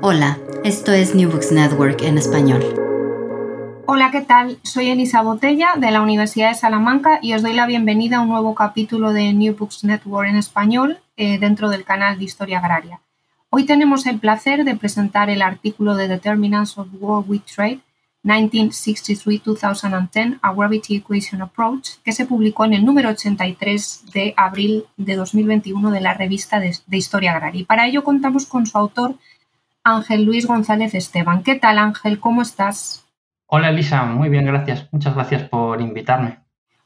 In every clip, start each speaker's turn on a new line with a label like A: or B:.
A: Hola, esto es New Books Network en español.
B: Hola, ¿qué tal? Soy Elisa Botella de la Universidad de Salamanca y os doy la bienvenida a un nuevo capítulo de New Books Network en español eh, dentro del canal de Historia Agraria. Hoy tenemos el placer de presentar el artículo de Determinants of War with Trade 1963-2010, A Gravity Equation Approach, que se publicó en el número 83 de abril de 2021 de la revista de, de Historia Agraria. Y para ello contamos con su autor, Ángel Luis González Esteban. ¿Qué tal, Ángel? ¿Cómo estás?
C: Hola, Elisa. Muy bien, gracias. Muchas gracias por invitarme.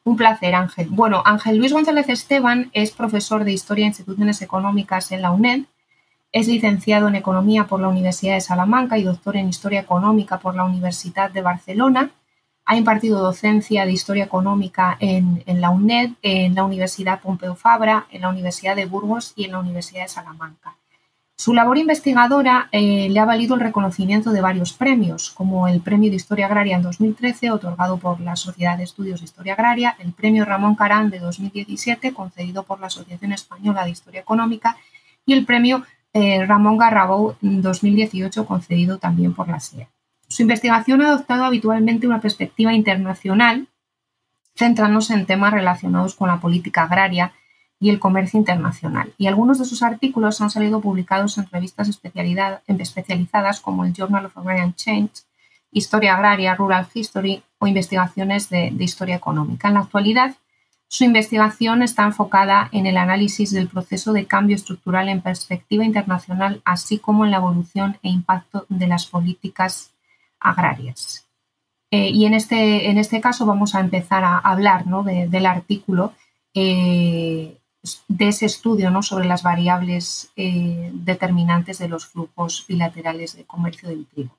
B: Un placer, Ángel. Bueno, Ángel Luis González Esteban es profesor de Historia e Instituciones Económicas en la UNED. Es licenciado en Economía por la Universidad de Salamanca y doctor en Historia Económica por la Universidad de Barcelona. Ha impartido docencia de Historia Económica en, en la UNED, en la Universidad Pompeu Fabra, en la Universidad de Burgos y en la Universidad de Salamanca. Su labor investigadora eh, le ha valido el reconocimiento de varios premios, como el Premio de Historia Agraria en 2013, otorgado por la Sociedad de Estudios de Historia Agraria, el Premio Ramón Carán de 2017, concedido por la Asociación Española de Historia Económica, y el Premio eh, Ramón Garrabou 2018, concedido también por la SEA. Su investigación ha adoptado habitualmente una perspectiva internacional, centrándose en temas relacionados con la política agraria y el comercio internacional. Y algunos de sus artículos han salido publicados en revistas especializadas como el Journal of Agrarian Change, Historia Agraria, Rural History o investigaciones de, historia económica. En la actualidad, su investigación está enfocada en el análisis del proceso de cambio estructural en perspectiva internacional, así como en la evolución e impacto de las políticas agrarias. Eh, y en este, en este caso vamos a empezar a hablar ¿no? de, del artículo eh, de ese estudio ¿no? sobre las variables eh, determinantes de los flujos bilaterales de comercio del trigo.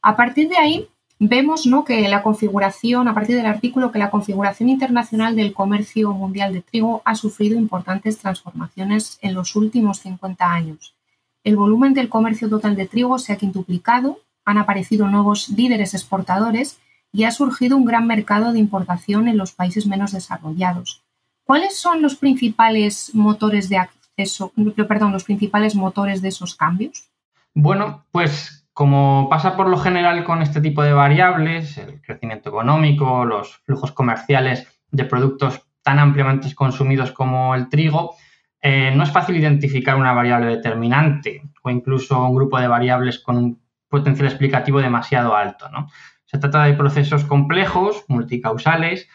B: A partir de ahí, vemos ¿no? que la configuración, a partir del artículo, que la configuración internacional del comercio mundial de trigo ha sufrido importantes transformaciones en los últimos 50 años. El volumen del comercio total de trigo se ha quintuplicado, han aparecido nuevos líderes exportadores y ha surgido un gran mercado de importación en los países menos desarrollados. ¿Cuáles son los principales motores de acceso, perdón, los principales motores de esos cambios?
C: Bueno, pues como pasa por lo general con este tipo de variables, el crecimiento económico, los flujos comerciales de productos tan ampliamente consumidos como el trigo, eh, no es fácil identificar una variable determinante o incluso un grupo de variables con un potencial explicativo demasiado alto. ¿no? Se trata de procesos complejos, multicausales,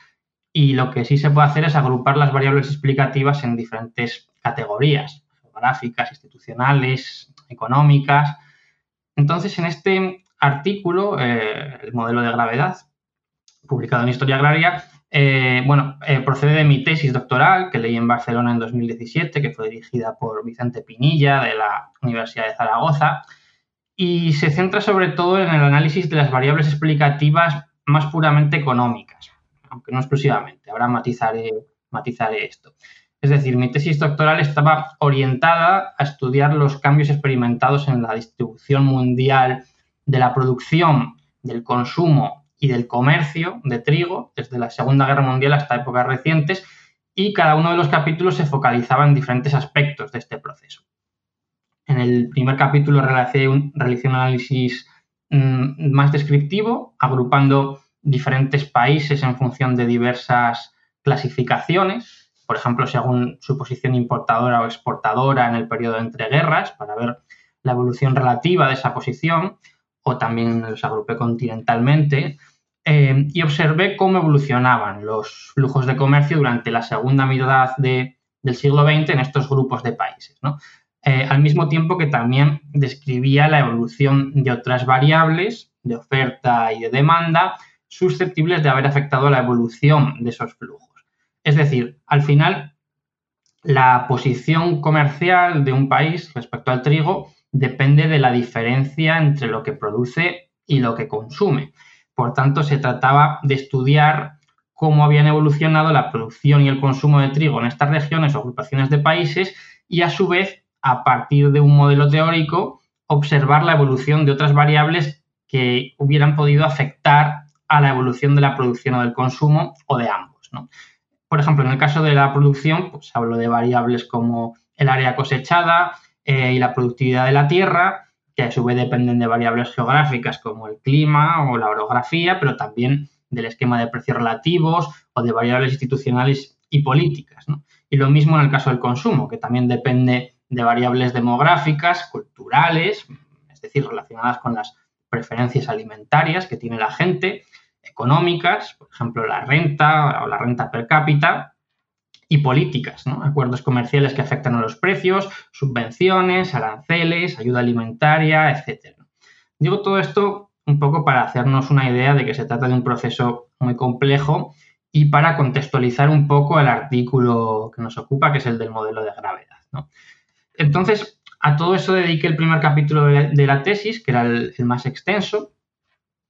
C: y lo que sí se puede hacer es agrupar las variables explicativas en diferentes categorías, geográficas, institucionales, económicas. Entonces, en este artículo, eh, el modelo de gravedad, publicado en Historia Agraria, eh, bueno, eh, procede de mi tesis doctoral que leí en Barcelona en 2017, que fue dirigida por Vicente Pinilla de la Universidad de Zaragoza, y se centra sobre todo en el análisis de las variables explicativas más puramente económicas aunque no exclusivamente, ahora matizaré, esto. Es decir, mi tesis doctoral estaba orientada a estudiar los cambios experimentados en la distribución mundial de la producción, del consumo y del comercio de trigo desde la Segunda Guerra Mundial hasta épocas recientes y cada uno de los capítulos se focalizaba en diferentes aspectos de este proceso. En el primer capítulo realicé un, análisis mmm, más descriptivo, agrupando diferentes países en función de diversas clasificaciones. Por ejemplo, según su posición importadora o exportadora en el periodo entre guerras, para ver la evolución relativa de esa posición, o también los agrupé continentalmente, eh, y observé cómo evolucionaban los flujos de comercio durante la segunda mitad del siglo XX en estos grupos de países. Eh, al mismo tiempo que también describía la evolución de otras variables de oferta y de demanda susceptibles de haber afectado la evolución de esos flujos. Es decir, al final, la posición comercial de un país respecto al trigo depende de la diferencia entre lo que produce y lo que consume. Por tanto, se trataba de estudiar cómo habían evolucionado la producción y el consumo de trigo en estas regiones o agrupaciones de países y, a su vez, a partir de un modelo teórico, observar la evolución de otras variables que hubieran podido afectar a la evolución de la producción o del consumo o de ambos. Por ejemplo, en el caso de la producción, pues hablo de variables como el área cosechada eh, y la productividad de la tierra, que a su vez dependen de variables geográficas como el clima o la orografía, pero también del esquema de precios relativos o de variables institucionales y políticas. Y lo mismo en el caso del consumo, que también depende de variables demográficas, culturales, es decir, relacionadas con las preferencias alimentarias que tiene la gente, económicas, por ejemplo, la renta o la renta per cápita, y políticas, acuerdos comerciales que afectan a los precios, subvenciones, aranceles, ayuda alimentaria, etc. Digo todo esto un poco para hacernos una idea de que se trata de un proceso muy complejo y para contextualizar un poco el artículo que nos ocupa, que es el del modelo de gravedad. Entonces, a todo eso dediqué el primer capítulo de la tesis, que era el más extenso.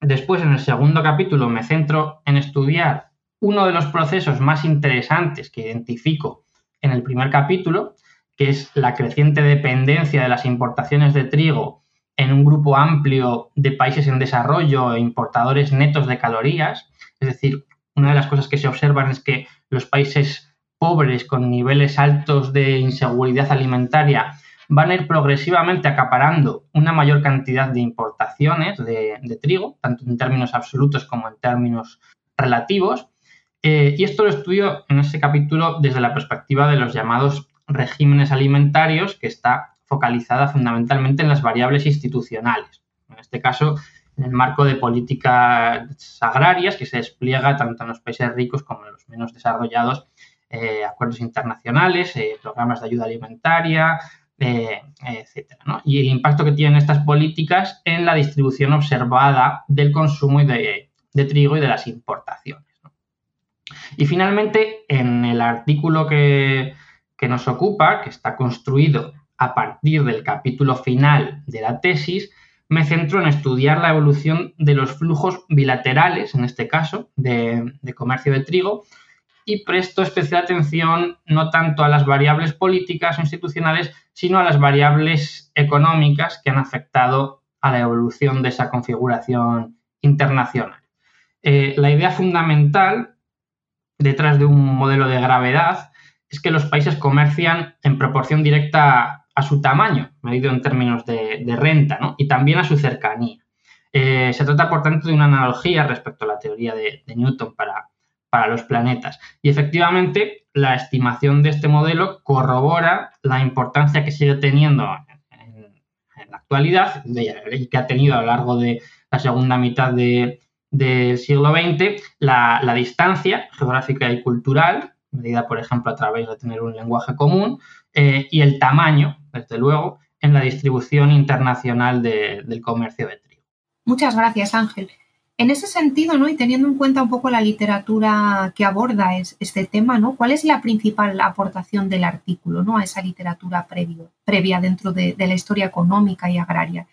C: Después, en el segundo capítulo, me centro en estudiar uno de los procesos más interesantes que identifico en el primer capítulo, que es la creciente dependencia de las importaciones de trigo en un grupo amplio de países en desarrollo e importadores netos de calorías. Es decir, una de las cosas que se observan es que los países pobres con niveles altos de inseguridad alimentaria van a ir progresivamente acaparando una mayor cantidad de importaciones de, trigo, tanto en términos absolutos como en términos relativos, eh, y esto lo estudio en ese capítulo desde la perspectiva de los llamados regímenes alimentarios, que está focalizada fundamentalmente en las variables institucionales. En este caso, en el marco de políticas agrarias que se despliega tanto en los países ricos como en los menos desarrollados, eh, acuerdos internacionales, eh, programas de ayuda alimentaria, etc. Y el impacto que tienen estas políticas en la distribución observada del consumo de trigo y de las importaciones. Y finalmente, en el artículo que, nos ocupa, que está construido a partir del capítulo final de la tesis, me centro en estudiar la evolución de los flujos bilaterales, en este caso, de, comercio de trigo, y presto especial atención no tanto a las variables políticas o institucionales, sino a las variables económicas que han afectado a la evolución de esa configuración internacional. Eh, la idea fundamental detrás de un modelo de gravedad es que los países comercian en proporción directa a, su tamaño, medido en términos de, renta, y también a su cercanía. Eh, se trata, por tanto, de una analogía respecto a la teoría de, Newton para, para los planetas. Y efectivamente, la estimación de este modelo corrobora la importancia que sigue teniendo en, la actualidad y que ha tenido a lo largo de la segunda mitad de, del siglo XX, la, distancia geográfica y cultural, medida por ejemplo a través de tener un lenguaje común, eh, y el tamaño, desde luego, en la distribución internacional del comercio de trigo.
B: Muchas gracias, Ángel. En ese sentido, ¿no? y teniendo en cuenta un poco la literatura que aborda este tema, ¿no? ¿cuál es la principal aportación del artículo ¿no? a esa literatura previa dentro de la historia económica y agraria?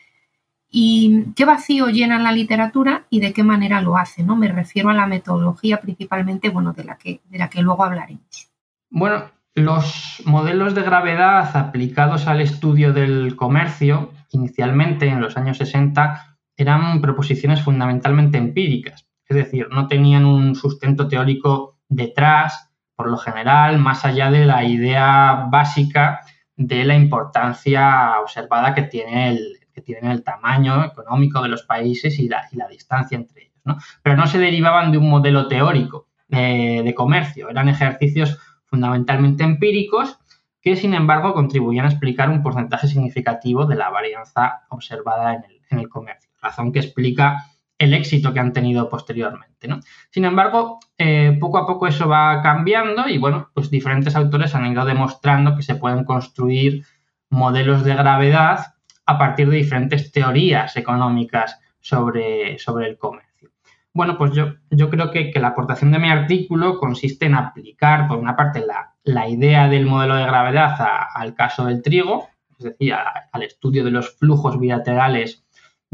B: y qué vacío llena la literatura y de qué manera lo hace, ¿no? Me refiero a la metodología principalmente, bueno, de la que, de la que luego hablaremos.
C: Bueno, los modelos de gravedad aplicados al estudio del comercio, inicialmente en los años 60, eran proposiciones fundamentalmente empíricas, es decir, no tenían un sustento teórico detrás, por lo general, más allá de la idea básica de la importancia observada que tiene el, que el tamaño económico de los países y la, distancia entre ellos. ¿no? Pero no se derivaban de un modelo teórico eh, de comercio, eran ejercicios fundamentalmente empíricos que sin embargo contribuían a explicar un porcentaje significativo de la varianza observada en el comercio, razón que explica el éxito que han tenido posteriormente. ¿no? Sin embargo, eh, poco a poco eso va cambiando y bueno, pues diferentes autores han ido demostrando que se pueden construir modelos de gravedad a partir de diferentes teorías económicas sobre, sobre el comercio. Bueno, pues yo, yo creo que, la aportación de mi artículo consiste en aplicar, por una parte, la, idea del modelo de gravedad al caso del trigo, es decir, al estudio de los flujos bilaterales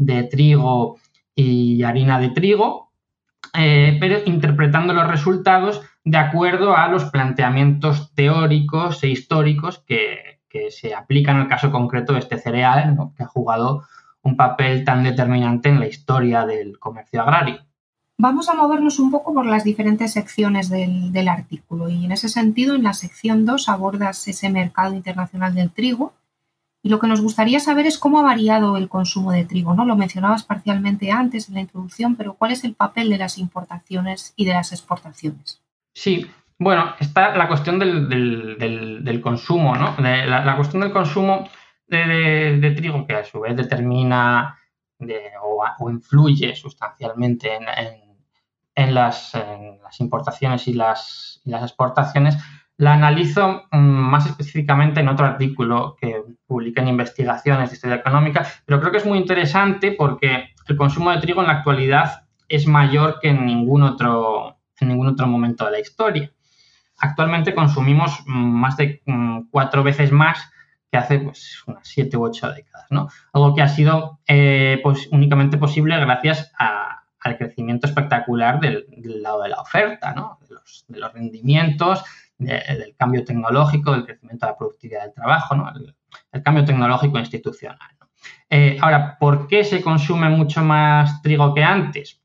C: de trigo y harina de trigo, eh, pero interpretando los resultados de acuerdo a los planteamientos teóricos e históricos que, se aplican al caso concreto de este cereal, que ha jugado un papel tan determinante en la historia del comercio agrario.
B: Vamos a movernos un poco por las diferentes secciones del, del artículo y en ese sentido en la sección 2 abordas ese mercado internacional del trigo y lo que nos gustaría saber es cómo ha variado el consumo de trigo, ¿no? Lo mencionabas parcialmente antes en la introducción, pero ¿cuál es el papel de las importaciones y de las exportaciones?
C: Sí, bueno, está la cuestión del, consumo, ¿no? la, cuestión del consumo de, trigo, que a su vez determina o, influye sustancialmente en, las, importaciones y las, y las exportaciones, la analizo mm, más específicamente en otro artículo que publica en Investigaciones de Historia Económica, pero creo que es muy interesante porque el consumo de trigo en la actualidad es mayor que en ningún otro, en ningún otro momento de la historia. Actualmente consumimos mm, más de mm, cuatro veces más que hace pues, unas siete u ocho décadas, ¿no? Algo que ha sido eh, pues, únicamente posible gracias al crecimiento espectacular del, lado de la oferta, ¿no? de, los, de los rendimientos, del cambio tecnológico, del crecimiento de la productividad del trabajo, el, cambio tecnológico institucional. Eh, ahora, ¿por qué se consume mucho más trigo que antes?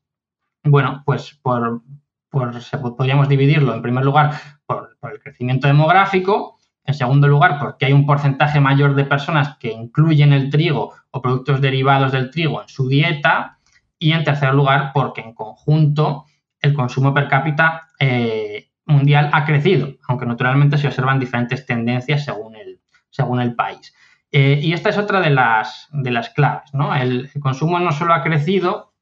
C: Bueno, pues por, podríamos dividirlo en primer lugar por, el crecimiento demográfico, en segundo lugar porque hay un porcentaje mayor de personas que incluyen el trigo o productos derivados del trigo en su dieta y en tercer lugar porque en conjunto el consumo per cápita eh, mundial ha crecido, aunque naturalmente se observan diferentes tendencias según el, según el país. Eh, y esta es otra de las, de las claves. ¿no? El, consumo no solo ha crecido,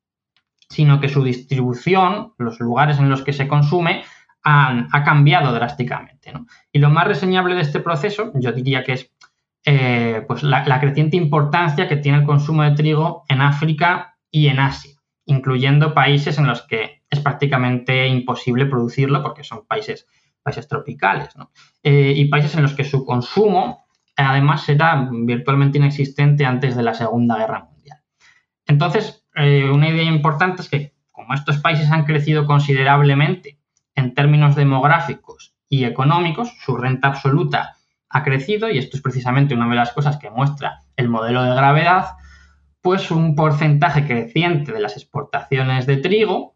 C: sino que su distribución, los lugares en los que se consume, han, ha cambiado drásticamente. Y lo más reseñable de este proceso, yo diría que es eh, pues la, la creciente importancia que tiene el consumo de trigo en África y en Asia, incluyendo países en los que es prácticamente imposible producirlo porque son países, países tropicales eh, y países en los que su consumo además era virtualmente inexistente antes de la Segunda Guerra Mundial. Entonces, eh, una idea importante es que como estos países han crecido considerablemente en términos demográficos y económicos, su renta absoluta ha crecido y esto es precisamente una de las cosas que muestra el modelo de gravedad, pues un porcentaje creciente de las exportaciones de trigo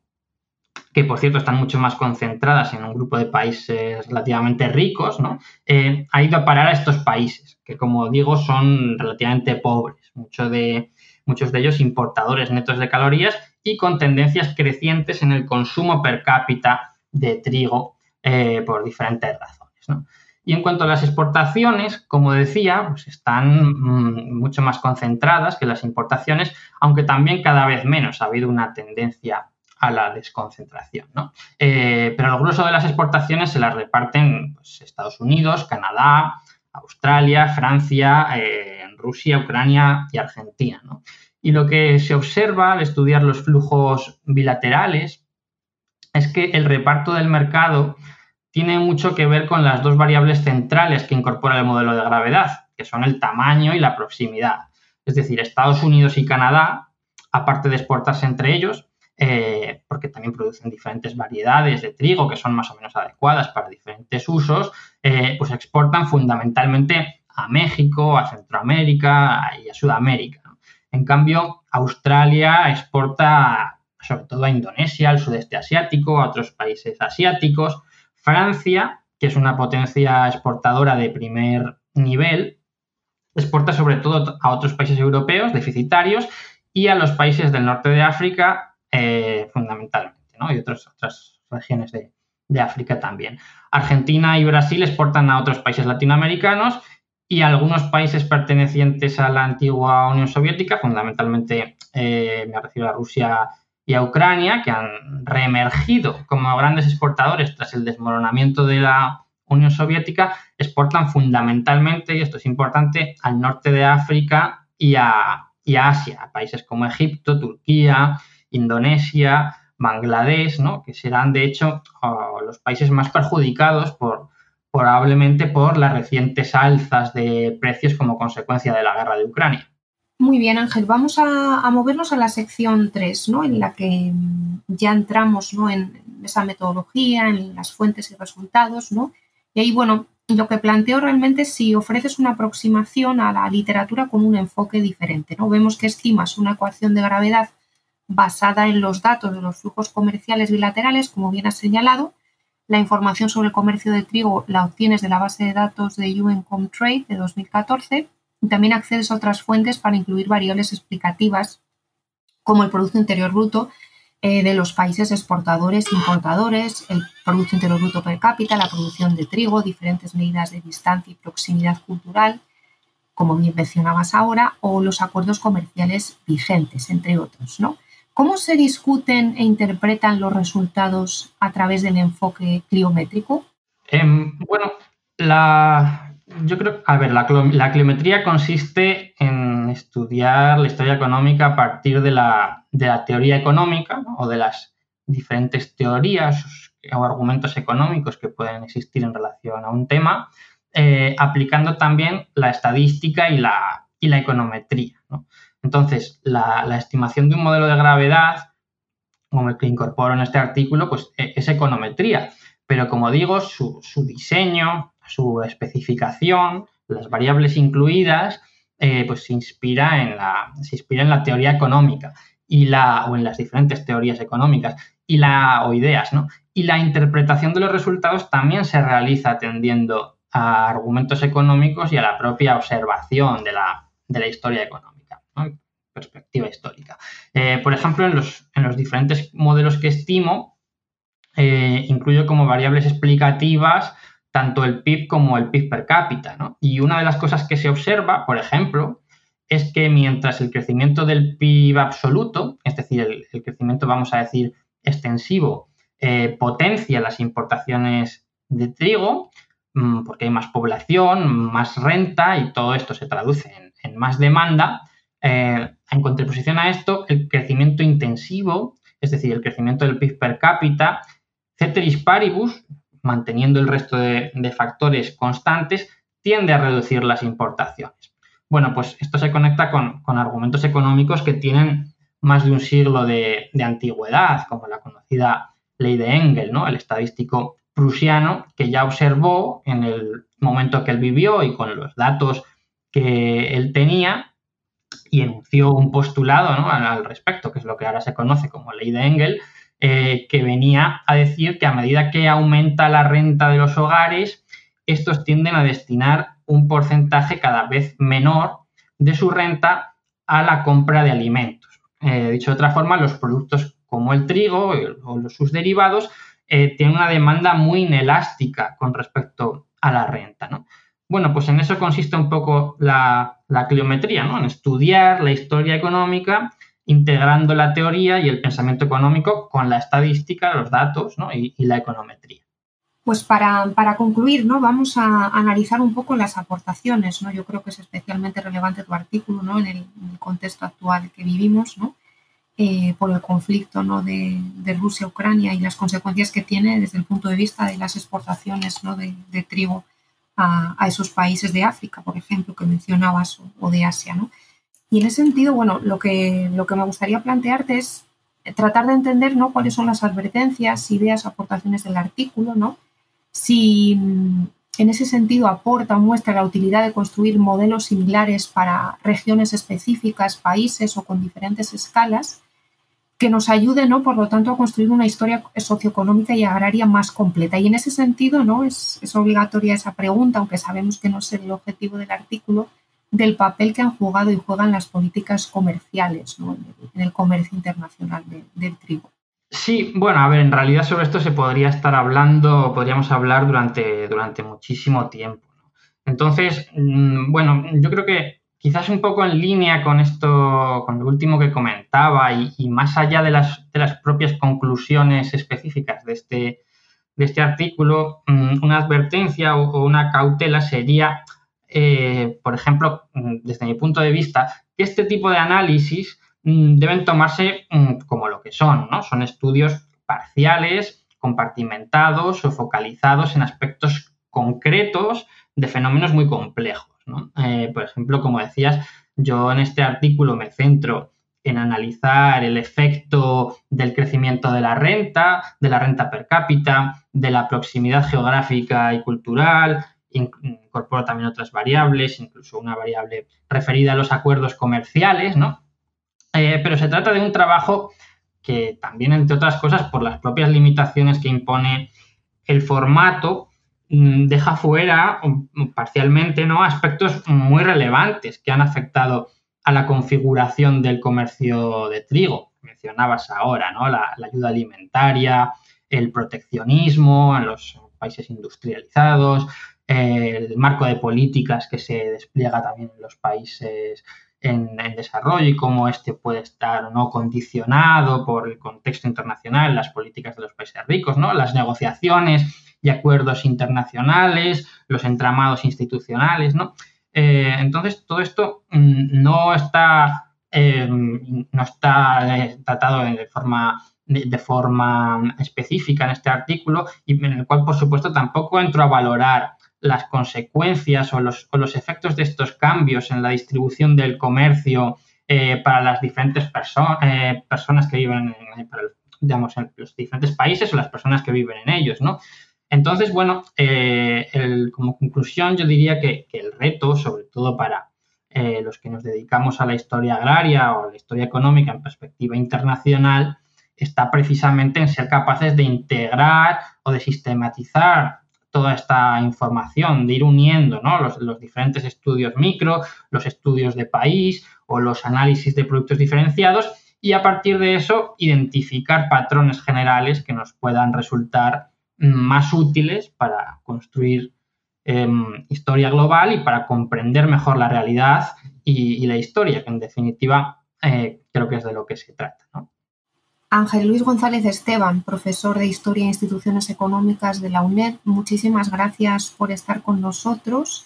C: que por cierto están mucho más concentradas en un grupo de países relativamente ricos, ¿no? Eh, ha ido a parar a estos países, que como digo son relativamente pobres, muchos de, muchos de ellos importadores netos de calorías y con tendencias crecientes en el consumo per cápita de trigo eh, por diferentes razones. Y en cuanto a las exportaciones, como decía, pues están mm, mucho más concentradas que las importaciones, aunque también cada vez menos. Ha habido una tendencia a la desconcentración. ¿no? Eh, pero el grueso de las exportaciones se las reparten pues, Estados Unidos, Canadá, Australia, Francia, eh, Rusia, Ucrania y Argentina. Y lo que se observa al estudiar los flujos bilaterales es que el reparto del mercado tiene mucho que ver con las dos variables centrales que incorpora el modelo de gravedad, que son el tamaño y la proximidad. Es decir, Estados Unidos y Canadá, aparte de exportarse entre ellos, eh, porque también producen diferentes variedades de trigo que son más o menos adecuadas para diferentes usos, eh, pues exportan fundamentalmente a México, a Centroamérica y a Sudamérica. En cambio, Australia exporta sobre todo a Indonesia, al sudeste asiático, a otros países asiáticos. Francia, que es una potencia exportadora de primer nivel, exporta sobre todo a otros países europeos deficitarios y a los países del norte de África eh, fundamentalmente. Y otras, otras regiones de, de África también. Argentina y Brasil exportan a otros países latinoamericanos y algunos países pertenecientes a la antigua Unión Soviética, fundamentalmente eh, me refiero a Rusia y a Ucrania, que han reemergido como grandes exportadores tras el desmoronamiento de la Unión Soviética, exportan fundamentalmente, y esto es importante, al norte de África y a, Asia, a países como Egipto, Turquía, Indonesia, Bangladesh, ¿no? que serán de hecho los países más perjudicados por, probablemente por las recientes alzas de precios como consecuencia de la guerra de Ucrania.
B: Muy bien, Ángel. Vamos a, movernos a la sección 3, ¿no? en la que ya entramos ¿no? en esa metodología, en las fuentes y resultados. ¿no? Y ahí, bueno, lo que planteo realmente es si ofreces una aproximación a la literatura con un enfoque diferente. ¿no? Vemos que estimas una ecuación de gravedad basada en los datos de los flujos comerciales bilaterales, como bien has señalado. La información sobre el comercio de trigo la obtienes de la base de datos de UN Trade de 2014 y también accedes a otras fuentes para incluir variables explicativas como el Producto Interior Bruto eh, de los países exportadores e importadores, el Producto Interior Bruto per cápita, la producción de trigo, diferentes medidas de distancia y proximidad cultural, como bien mencionabas ahora, o los acuerdos comerciales vigentes, entre otros. ¿no? ¿Cómo se discuten e interpretan los resultados a través del enfoque cliométrico?
C: Em, bueno, la, yo creo, a ver, la, la cliometría consiste en estudiar la historia económica a partir de la, teoría económica o de las diferentes teorías o argumentos económicos que pueden existir en relación a un tema, eh, aplicando también la estadística y la, y la econometría. Entonces, la, estimación de un modelo de gravedad, como el que incorporo en este artículo, pues e, es econometría. Pero como digo, su, diseño, su especificación, las variables incluidas, eh, pues se inspira, en la, se inspira en la teoría económica y la, o en las diferentes teorías económicas y la, o ideas, ¿no? Y la interpretación de los resultados también se realiza atendiendo a argumentos económicos y a la propia observación de la, de la historia económica, perspectiva histórica. Eh, por ejemplo, en los, en los, diferentes modelos que estimo, eh, incluyo como variables explicativas tanto el PIB como el PIB per cápita. Y una de las cosas que se observa, por ejemplo, es que mientras el crecimiento del PIB absoluto, es decir, el, crecimiento, vamos a decir, extensivo, eh, potencia las importaciones de trigo, mm, porque hay más población, más renta y todo esto se traduce en, más demanda, eh, en contraposición a esto, el crecimiento intensivo, es decir, el crecimiento del PIB per cápita, ceteris paribus, manteniendo el resto de, factores constantes, tiende a reducir las importaciones. Bueno, pues esto se conecta con, argumentos económicos que tienen más de un siglo de, antigüedad, como la conocida ley de Engel, ¿no? el estadístico prusiano, que ya observó en el momento que él vivió y con los datos que él tenía y enunció un postulado al respecto, que es lo que ahora se conoce como ley de Engel, eh, que venía a decir que a medida que aumenta la renta de los hogares, estos tienden a destinar un porcentaje cada vez menor de su renta a la compra de alimentos. Eh, dicho de otra forma, los productos como el trigo o sus derivados eh, tienen una demanda muy inelástica con respecto a la renta. Bueno, pues en eso consiste un poco la, la cliometría, ¿no? en estudiar la historia económica integrando la teoría y el pensamiento económico con la estadística, los datos y, la econometría.
B: Pues para, concluir, ¿no? vamos a analizar un poco las aportaciones. ¿no? Yo creo que es especialmente relevante tu artículo ¿no? en, el, contexto actual que vivimos, ¿no? Eh, por el conflicto ¿no? de, Rusia-Ucrania y las consecuencias que tiene desde el punto de vista de las exportaciones ¿no? de, trigo a, esos países de África, por ejemplo, que mencionabas, o, o de Asia. ¿no? Y en ese sentido, bueno, lo que, lo que me gustaría plantearte es tratar de entender ¿no? cuáles son las advertencias, ideas, aportaciones del artículo, ¿no? Si mm, en ese sentido aporta, muestra la utilidad de construir modelos similares para regiones específicas, países o con diferentes escalas, que nos ayuden, ¿no? por lo tanto, a construir una historia socioeconómica y agraria más completa. Y en ese sentido, ¿no? es, obligatoria esa pregunta, aunque sabemos que no es el objetivo del artículo, del papel que han jugado y juegan las políticas comerciales en el comercio internacional del trigo.
C: Sí, bueno, a ver, en realidad sobre esto se podría estar hablando, podríamos hablar durante, durante muchísimo tiempo. Entonces, mm, bueno, yo creo que quizás un poco en línea con esto, con lo último que comentaba y, más allá de las, propias conclusiones específicas de este, este artículo, mm, una advertencia o, una cautela sería, eh, por ejemplo, mm, desde mi punto de vista, que este tipo de análisis deben tomarse como lo que son, ¿no? Son estudios parciales, compartimentados o focalizados en aspectos concretos de fenómenos muy complejos. Eh, por ejemplo, como decías, yo en este artículo me centro en analizar el efecto del crecimiento de la renta, de la renta per cápita, de la proximidad geográfica y cultural, incorporo también otras variables, incluso una variable referida a los acuerdos comerciales, ¿no? Eh, pero se trata de un trabajo que también, entre otras cosas, por las propias limitaciones que impone el formato, deja fuera parcialmente ¿no? aspectos muy relevantes que han afectado a la configuración del comercio de trigo. Mencionabas ahora, ¿no? La, ayuda alimentaria, el proteccionismo en los países industrializados, el marco de políticas que se despliega también en los países en, desarrollo y cómo este puede estar no condicionado por el contexto internacional, las políticas de los países ricos, ¿no? las negociaciones y acuerdos internacionales, los entramados institucionales, ¿no? Eh, entonces, todo esto mm, no está, em, no está eh, tratado de forma, de, forma específica en este artículo y en el cual, por supuesto, tampoco entro a valorar las consecuencias o los, efectos de estos cambios en la distribución del comercio eh, para las diferentes personas que viven en, digamos, en los diferentes países o las personas que viven en ellos, ¿no? Entonces, bueno, eh, como conclusión yo diría que, el reto, sobre todo para eh, los que nos dedicamos a la historia agraria o a la historia económica en perspectiva internacional, está precisamente en ser capaces de integrar o de sistematizar toda esta información, de ir uniendo los, diferentes estudios micro, los estudios de país o los análisis de productos diferenciados y a partir de eso identificar patrones generales que nos puedan resultar más útiles para construir em, historia global y para comprender mejor la realidad y, la historia, que en definitiva eh, creo que es de lo que se trata.
B: Ángel Luis González Esteban, profesor de Historia e Instituciones Económicas de la UNED, muchísimas gracias por estar con nosotros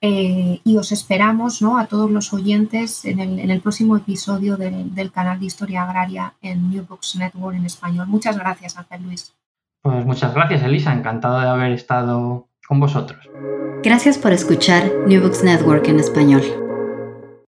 B: eh, y os esperamos ¿no? a todos los oyentes en el, próximo episodio del, del, canal de Historia Agraria en New Books Network en español. Muchas gracias, Ángel Luis.
C: Pues muchas gracias, Elisa. Encantado de haber estado con vosotros.
A: Gracias por escuchar New Books Network en español.